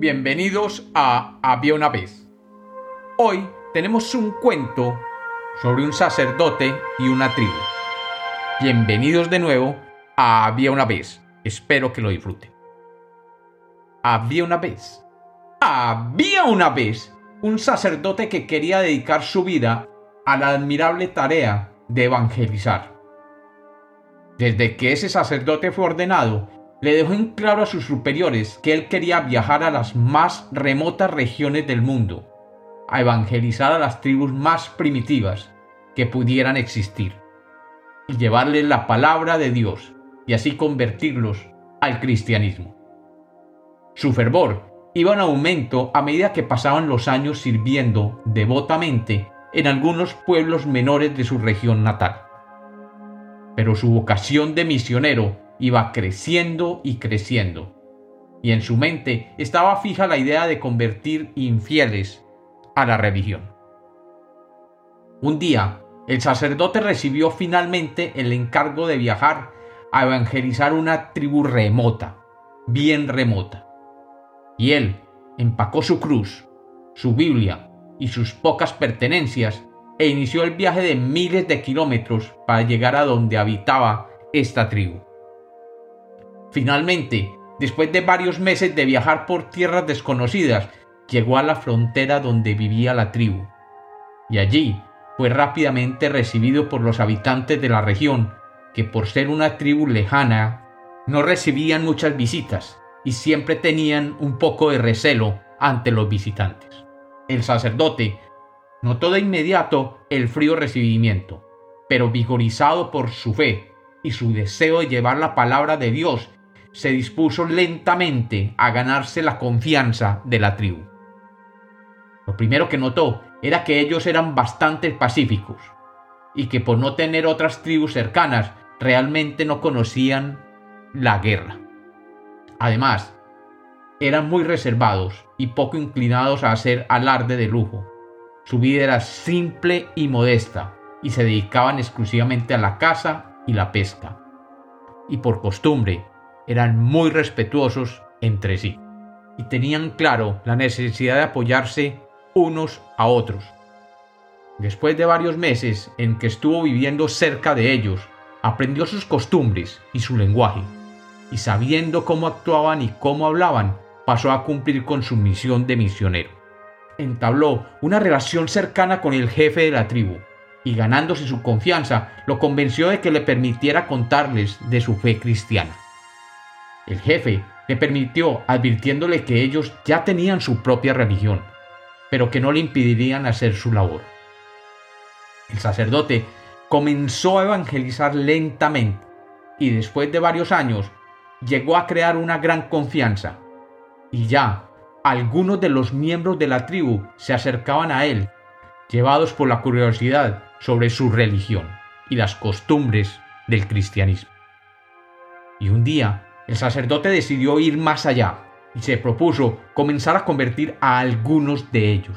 bienvenidos a Había una vez. Hoy tenemos un cuento sobre un sacerdote y una tribu. Bienvenidos de nuevo a Había una vez. Espero que lo disfruten. Había una vez. Había una vez un sacerdote que quería dedicar su vida a la admirable tarea de evangelizar. Desde que ese sacerdote fue ordenado, le dejó en claro a sus superiores que él quería viajar a las más remotas regiones del mundo, a evangelizar a las tribus más primitivas que pudieran existir, y llevarles la palabra de Dios y así convertirlos al cristianismo. Su fervor iba en aumento a medida que pasaban los años sirviendo devotamente en algunos pueblos menores de su región natal. Pero su vocación de misionero iba creciendo y creciendo, y en su mente estaba fija la idea de convertir infieles a la religión. Un día, el sacerdote recibió finalmente el encargo de viajar a evangelizar una tribu remota, bien remota. Y él empacó su cruz, su Biblia y sus pocas pertenencias e inició el viaje de miles de kilómetros para llegar a donde habitaba esta tribu. Finalmente, después de varios meses de viajar por tierras desconocidas, llegó a la frontera donde vivía la tribu. Y allí fue rápidamente recibido por los habitantes de la región, que por ser una tribu lejana, no recibían muchas visitas y siempre tenían un poco de recelo ante los visitantes. El sacerdote notó de inmediato el frío recibimiento, pero vigorizado por su fe y su deseo de llevar la palabra de Dios se dispuso lentamente a ganarse la confianza de la tribu. Lo primero que notó era que ellos eran bastante pacíficos y que por no tener otras tribus cercanas realmente no conocían la guerra. Además, eran muy reservados y poco inclinados a hacer alarde de lujo. Su vida era simple y modesta y se dedicaban exclusivamente a la caza y la pesca. Y por costumbre eran muy respetuosos entre sí y tenían claro la necesidad de apoyarse unos a otros. Después de varios meses en que estuvo viviendo cerca de ellos, aprendió sus costumbres y su lenguaje, y sabiendo cómo actuaban y cómo hablaban, pasó a cumplir con su misión de misionero. Entabló una relación cercana con el jefe de la tribu, y ganándose su confianza, lo convenció de que le permitiera contarles de su fe cristiana. El jefe le permitió advirtiéndole que ellos ya tenían su propia religión, pero que no le impedirían hacer su labor. El sacerdote comenzó a evangelizar lentamente y después de varios años llegó a crear una gran confianza y ya algunos de los miembros de la tribu se acercaban a él, llevados por la curiosidad sobre su religión y las costumbres del cristianismo. Y un día el sacerdote decidió ir más allá y se propuso comenzar a convertir a algunos de ellos.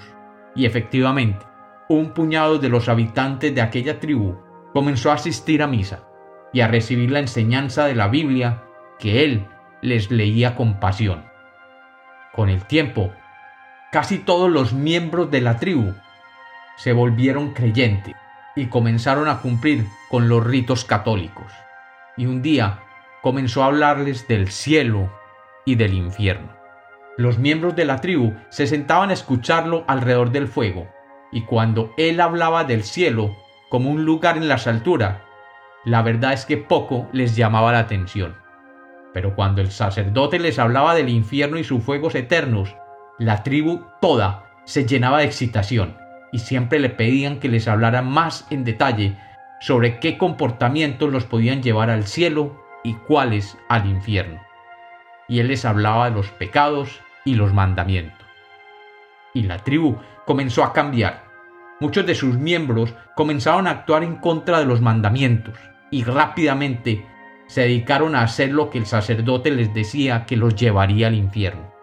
Y efectivamente, un puñado de los habitantes de aquella tribu comenzó a asistir a misa y a recibir la enseñanza de la Biblia que él les leía con pasión. Con el tiempo, casi todos los miembros de la tribu se volvieron creyentes y comenzaron a cumplir con los ritos católicos. Y un día comenzó a hablarles del cielo y del infierno. Los miembros de la tribu se sentaban a escucharlo alrededor del fuego, y cuando él hablaba del cielo como un lugar en las alturas, la verdad es que poco les llamaba la atención. Pero cuando el sacerdote les hablaba del infierno y sus fuegos eternos, la tribu toda se llenaba de excitación y siempre le pedían que les hablara más en detalle sobre qué comportamientos los podían llevar al cielo y cuáles al infierno. Y él les hablaba de los pecados y los mandamientos. Y la tribu comenzó a cambiar. Muchos de sus miembros comenzaron a actuar en contra de los mandamientos y rápidamente se dedicaron a hacer lo que el sacerdote les decía que los llevaría al infierno.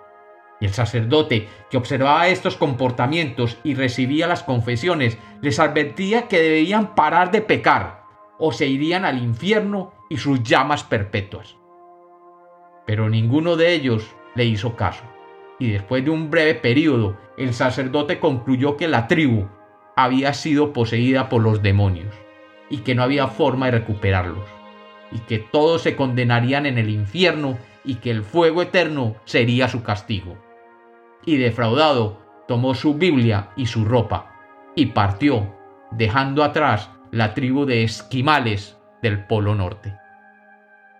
Y el sacerdote, que observaba estos comportamientos y recibía las confesiones, les advertía que debían parar de pecar o se irían al infierno y sus llamas perpetuas. Pero ninguno de ellos le hizo caso, y después de un breve periodo, el sacerdote concluyó que la tribu había sido poseída por los demonios y que no había forma de recuperarlos, y que todos se condenarían en el infierno y que el fuego eterno sería su castigo. Y defraudado, tomó su Biblia y su ropa, y partió, dejando atrás la tribu de esquimales del Polo Norte.